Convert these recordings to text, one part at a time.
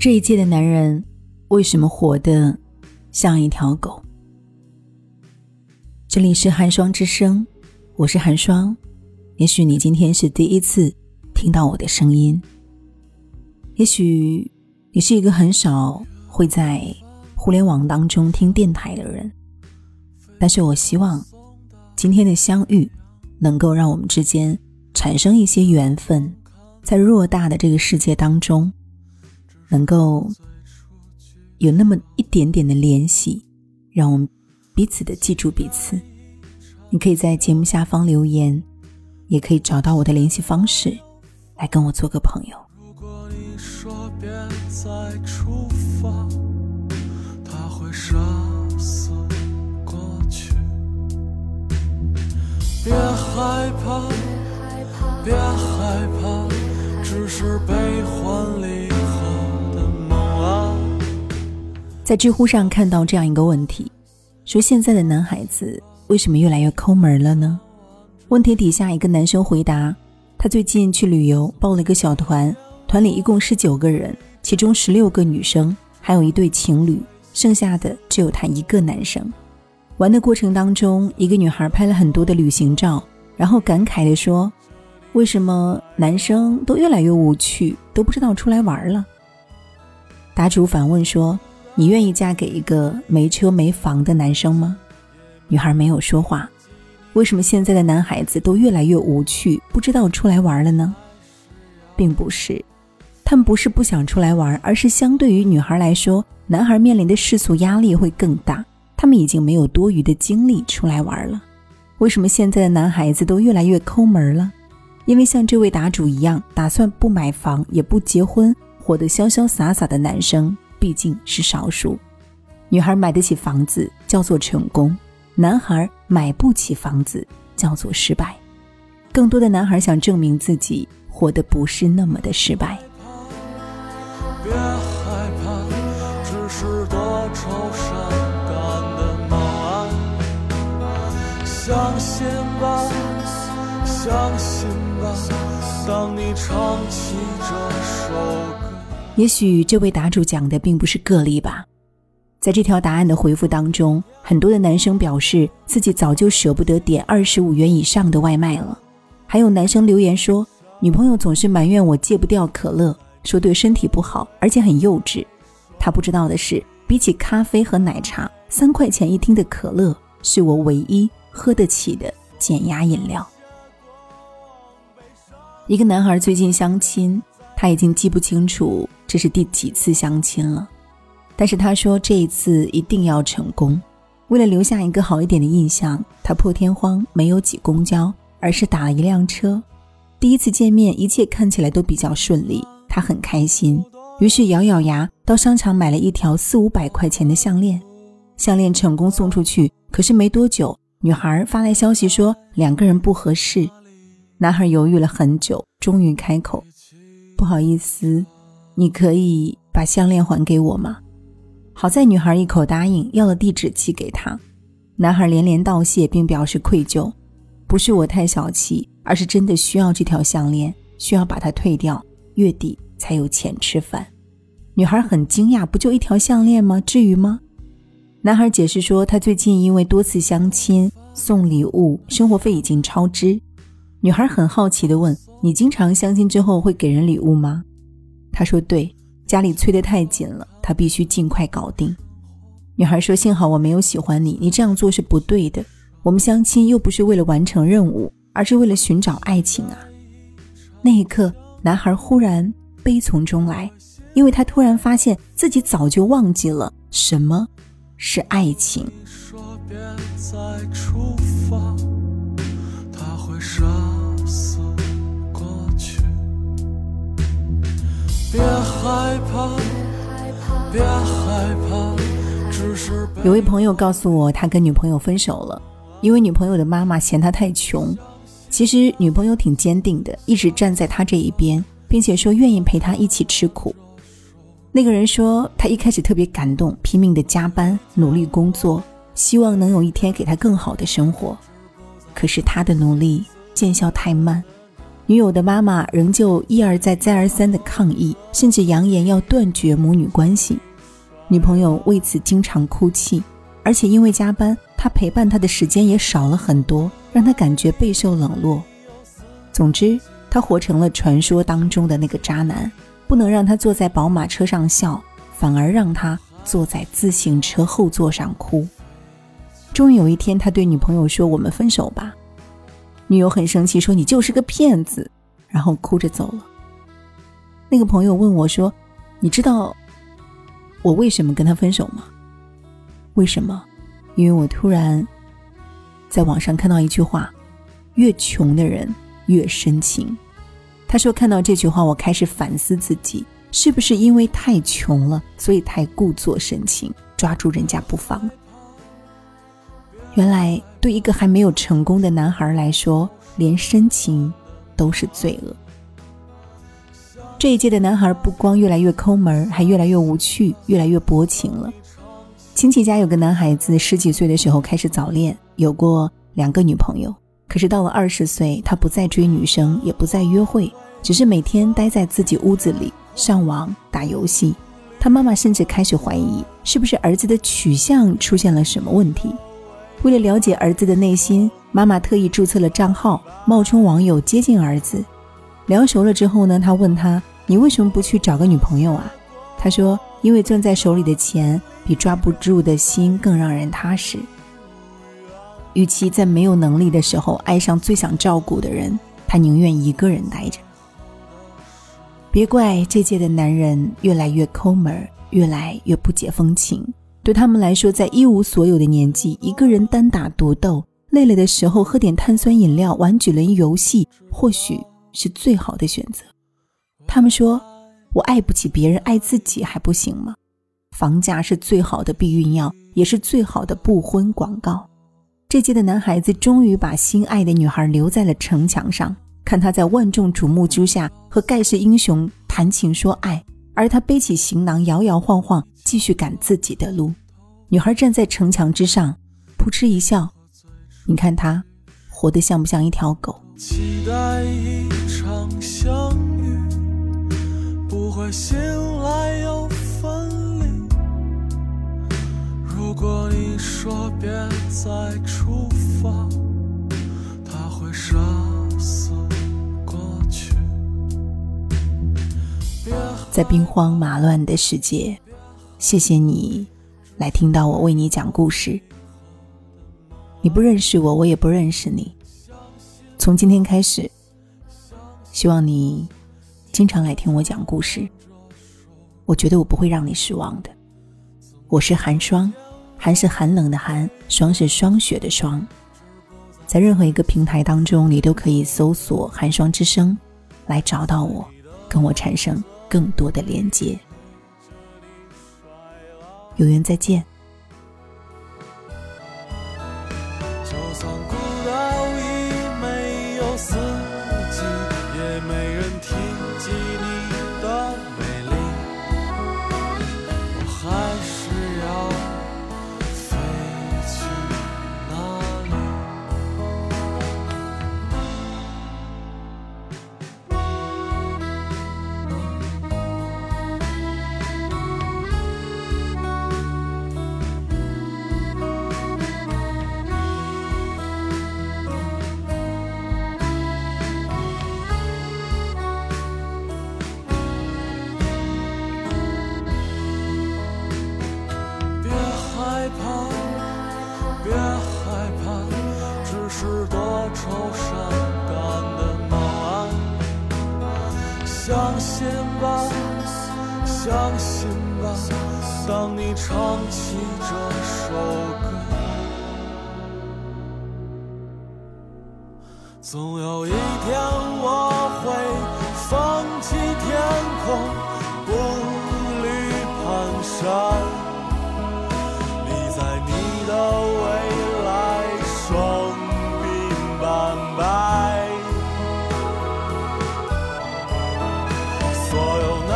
这一届的男人为什么活得像一条狗？这里是寒霜之声，我是寒霜。也许你今天是第一次听到我的声音，也许你是一个很少会在互联网当中听电台的人，但是我希望今天的相遇能够让我们之间产生一些缘分，在偌大的这个世界当中。能够有那么一点点的联系，让我们彼此的记住彼此。你可以在节目下方留言，也可以找到我的联系方式，来跟我做个朋友。如果你说别再出发，他会杀死过去。别害怕，别害怕，只是悲欢离。在知乎上看到这样一个问题，说现在的男孩子为什么越来越抠门了呢？问题底下一个男生回答，他最近去旅游，报了一个小团，团里一共十九个人，其中十六个女生，还有一对情侣，剩下的只有他一个男生。玩的过程当中，一个女孩拍了很多的旅行照，然后感慨地说：“为什么男生都越来越无趣，都不知道出来玩了？”答主反问说。你愿意嫁给一个没车没房的男生吗？女孩没有说话。为什么现在的男孩子都越来越无趣，不知道出来玩了呢？并不是，他们不是不想出来玩，而是相对于女孩来说，男孩面临的世俗压力会更大，他们已经没有多余的精力出来玩了。为什么现在的男孩子都越来越抠门了？因为像这位答主一样，打算不买房也不结婚，活得潇潇洒洒的男生。毕竟是少数，女孩买得起房子叫做成功，男孩买不起房子叫做失败。更多的男孩想证明自己活得不是那么的失败。别害怕，只是多愁善感的梦啊！相信吧，相信吧，当你唱起这首歌。也许这位答主讲的并不是个例吧，在这条答案的回复当中，很多的男生表示自己早就舍不得点二十五元以上的外卖了，还有男生留言说，女朋友总是埋怨我戒不掉可乐，说对身体不好，而且很幼稚。他不知道的是，比起咖啡和奶茶，三块钱一听的可乐是我唯一喝得起的减压饮料。一个男孩最近相亲，他已经记不清楚。这是第几次相亲了？但是他说这一次一定要成功。为了留下一个好一点的印象，他破天荒没有挤公交，而是打了一辆车。第一次见面，一切看起来都比较顺利，他很开心，于是咬咬牙到商场买了一条四五百块钱的项链。项链成功送出去，可是没多久，女孩发来消息说两个人不合适。男孩犹豫了很久，终于开口：“不好意思。”你可以把项链还给我吗？好在女孩一口答应，要了地址寄给他。男孩连连道谢，并表示愧疚，不是我太小气，而是真的需要这条项链，需要把它退掉，月底才有钱吃饭。女孩很惊讶，不就一条项链吗？至于吗？男孩解释说，他最近因为多次相亲送礼物，生活费已经超支。女孩很好奇地问：“你经常相亲之后会给人礼物吗？”他说：“对，家里催得太紧了，他必须尽快搞定。”女孩说：“幸好我没有喜欢你，你这样做是不对的。我们相亲又不是为了完成任务，而是为了寻找爱情啊！”那一刻，男孩忽然悲从中来，因为他突然发现自己早就忘记了什么是爱情。别害怕，别害怕，有位朋友告诉我，他跟女朋友分手了，因为女朋友的妈妈嫌他太穷。其实女朋友挺坚定的，一直站在他这一边，并且说愿意陪他一起吃苦。那个人说，他一开始特别感动，拼命的加班，努力工作，希望能有一天给他更好的生活。可是他的努力见效太慢。女友的妈妈仍旧一而再、再而三的抗议，甚至扬言要断绝母女关系。女朋友为此经常哭泣，而且因为加班，他陪伴她的时间也少了很多，让她感觉备受冷落。总之，他活成了传说当中的那个渣男，不能让他坐在宝马车上笑，反而让他坐在自行车后座上哭。终于有一天，他对女朋友说：“我们分手吧。”女友很生气，说：“你就是个骗子。”然后哭着走了。那个朋友问我说：“你知道我为什么跟他分手吗？”为什么？因为我突然在网上看到一句话：“越穷的人越深情。”他说：“看到这句话，我开始反思自己，是不是因为太穷了，所以太故作深情，抓住人家不放？”原来，对一个还没有成功的男孩来说，连深情都是罪恶。这一届的男孩不光越来越抠门，还越来越无趣，越来越薄情了。亲戚家有个男孩子，十几岁的时候开始早恋，有过两个女朋友。可是到了二十岁，他不再追女生，也不再约会，只是每天待在自己屋子里上网打游戏。他妈妈甚至开始怀疑，是不是儿子的取向出现了什么问题。为了了解儿子的内心，妈妈特意注册了账号，冒充网友接近儿子。聊熟了之后呢，他问他：“你为什么不去找个女朋友啊？”他说：“因为攥在手里的钱比抓不住的心更让人踏实。与其在没有能力的时候爱上最想照顾的人，他宁愿一个人待着。”别怪这届的男人越来越抠门，越来越不解风情。对他们来说，在一无所有的年纪，一个人单打独斗，累了的时候喝点碳酸饮料，玩几轮游戏，或许是最好的选择。他们说：“我爱不起别人，爱自己还不行吗？”房价是最好的避孕药，也是最好的不婚广告。这届的男孩子终于把心爱的女孩留在了城墙上，看他在万众瞩目之下和盖世英雄谈情说爱。而他背起行囊，摇摇晃晃，继续赶自己的路。女孩站在城墙之上，扑哧一笑。你看她，活得像不像一条狗？期待一场相遇，不会醒来又分离。如果你说别再出发，他会杀死。在兵荒马乱的世界，谢谢你来听到我为你讲故事。你不认识我，我也不认识你。从今天开始，希望你经常来听我讲故事。我觉得我不会让你失望的。我是寒霜，寒是寒冷的寒，霜是霜雪的霜。在任何一个平台当中，你都可以搜索“寒霜之声”来找到我，跟我产生。更多的连接，有缘再见。害怕，只是多愁善感的梦啊！相信吧，相信吧，当你唱起这首歌，总有一天我会放弃天空。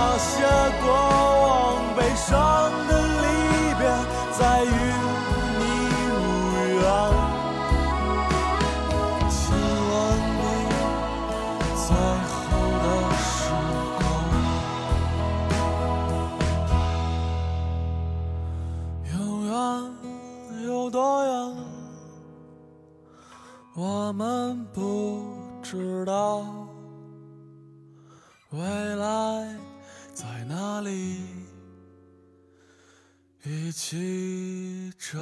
那些过往悲伤的离别再与你无缘亲吻你最后的时光。永远有多远我们不知道未来在哪里，一起找。